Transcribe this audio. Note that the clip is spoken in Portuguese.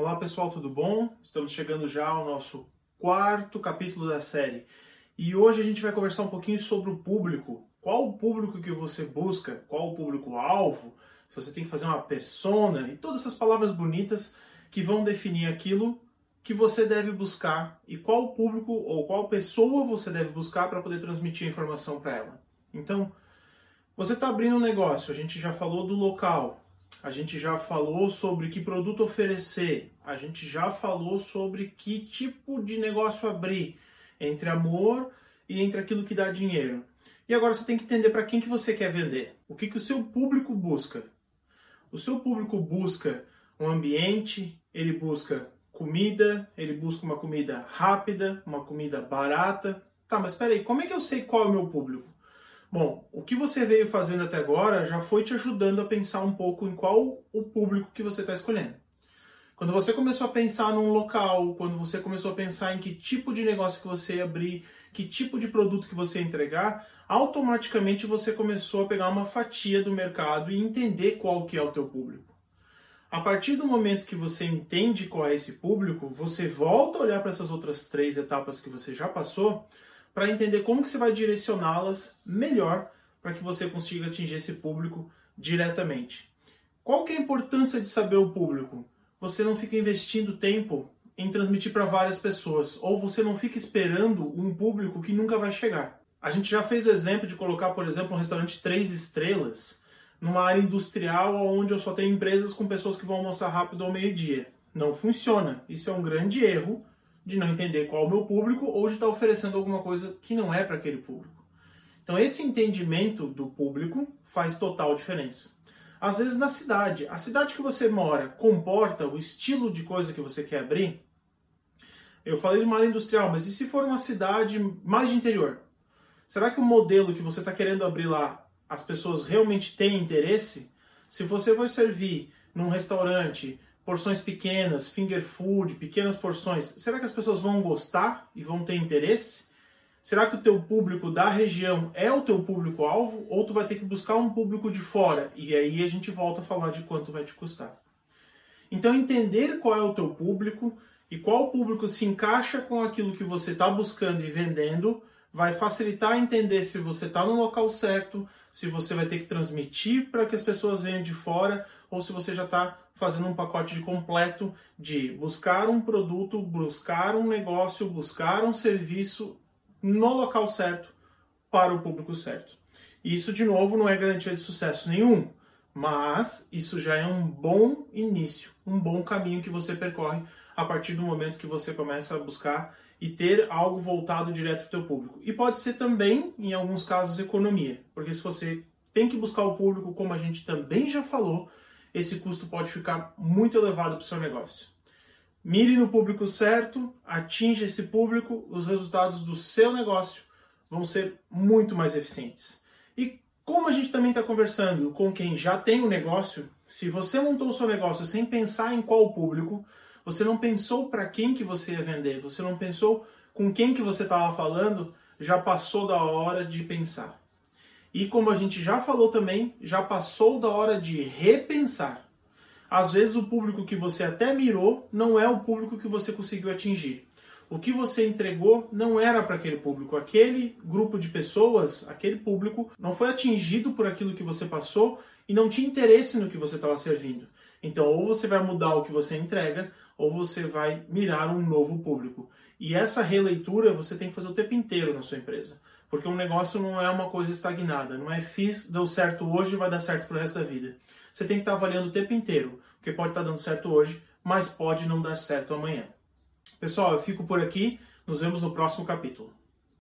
Olá pessoal, tudo bom? Estamos chegando já ao nosso quarto capítulo da série e hoje a gente vai conversar um pouquinho sobre o público. Qual o público que você busca? Qual o público-alvo? Se você tem que fazer uma persona e todas essas palavras bonitas que vão definir aquilo que você deve buscar e qual público ou qual pessoa você deve buscar para poder transmitir a informação para ela. Então, você está abrindo um negócio, a gente já falou do local, a gente já falou sobre que produto oferecer, a gente já falou sobre que tipo de negócio abrir entre amor e entre aquilo que dá dinheiro. E agora você tem que entender para quem que você quer vender, o que, que o seu público busca. O seu público busca um ambiente, ele busca comida, ele busca uma comida rápida, uma comida barata. Tá, mas espera aí, como é que eu sei qual é o meu público? Bom, o que você veio fazendo até agora já foi te ajudando a pensar um pouco em qual o público que você está escolhendo. Quando você começou a pensar num local, quando você começou a pensar em que tipo de negócio que você ia abrir, que tipo de produto que você ia entregar, automaticamente você começou a pegar uma fatia do mercado e entender qual que é o teu público. A partir do momento que você entende qual é esse público, você volta a olhar para essas outras três etapas que você já passou para entender como que você vai direcioná-las melhor para que você consiga atingir esse público diretamente. Qual que é a importância de saber o público? Você não fica investindo tempo em transmitir para várias pessoas, ou você não fica esperando um público que nunca vai chegar. A gente já fez o exemplo de colocar, por exemplo, um restaurante três estrelas numa área industrial onde eu só tenho empresas com pessoas que vão almoçar rápido ao meio-dia. Não funciona. Isso é um grande erro de não entender qual é o meu público ou de estar oferecendo alguma coisa que não é para aquele público. Então, esse entendimento do público faz total diferença. Às vezes, na cidade, a cidade que você mora comporta o estilo de coisa que você quer abrir. Eu falei de uma área industrial, mas e se for uma cidade mais de interior? Será que o modelo que você está querendo abrir lá, as pessoas realmente têm interesse? Se você for servir num restaurante porções pequenas, finger food, pequenas porções, será que as pessoas vão gostar e vão ter interesse? Será que o teu público da região é o teu público-alvo ou tu vai ter que buscar um público de fora? E aí a gente volta a falar de quanto vai te custar. Então entender qual é o teu público e qual público se encaixa com aquilo que você está buscando e vendendo vai facilitar entender se você está no local certo, se você vai ter que transmitir para que as pessoas venham de fora ou se você já está fazendo um pacote completo de buscar um produto, buscar um negócio, buscar um serviço no local certo para o público certo. Isso, de novo, não é garantia de sucesso nenhum, mas isso já é um bom início, um bom caminho que você percorre a partir do momento que você começa a buscar e ter algo voltado direto para o teu público. E pode ser também, em alguns casos, economia, porque se você tem que buscar o público, como a gente também já falou, esse custo pode ficar muito elevado para o seu negócio. Mire no público certo, atinja esse público, os resultados do seu negócio vão ser muito mais eficientes. E como a gente também está conversando com quem já tem o um negócio, se você montou o seu negócio sem pensar em qual público, você não pensou para quem que você ia vender, você não pensou com quem que você estava falando, já passou da hora de pensar. E como a gente já falou também, já passou da hora de repensar. Às vezes o público que você até mirou não é o público que você conseguiu atingir. O que você entregou não era para aquele público. Aquele grupo de pessoas, aquele público, não foi atingido por aquilo que você passou e não tinha interesse no que você estava servindo. Então, ou você vai mudar o que você entrega, ou você vai mirar um novo público. E essa releitura você tem que fazer o tempo inteiro na sua empresa. Porque um negócio não é uma coisa estagnada. Não é fiz, deu certo hoje, vai dar certo pro resto da vida. Você tem que estar avaliando o tempo inteiro. Porque pode estar dando certo hoje, mas pode não dar certo amanhã. Pessoal, eu fico por aqui. Nos vemos no próximo capítulo.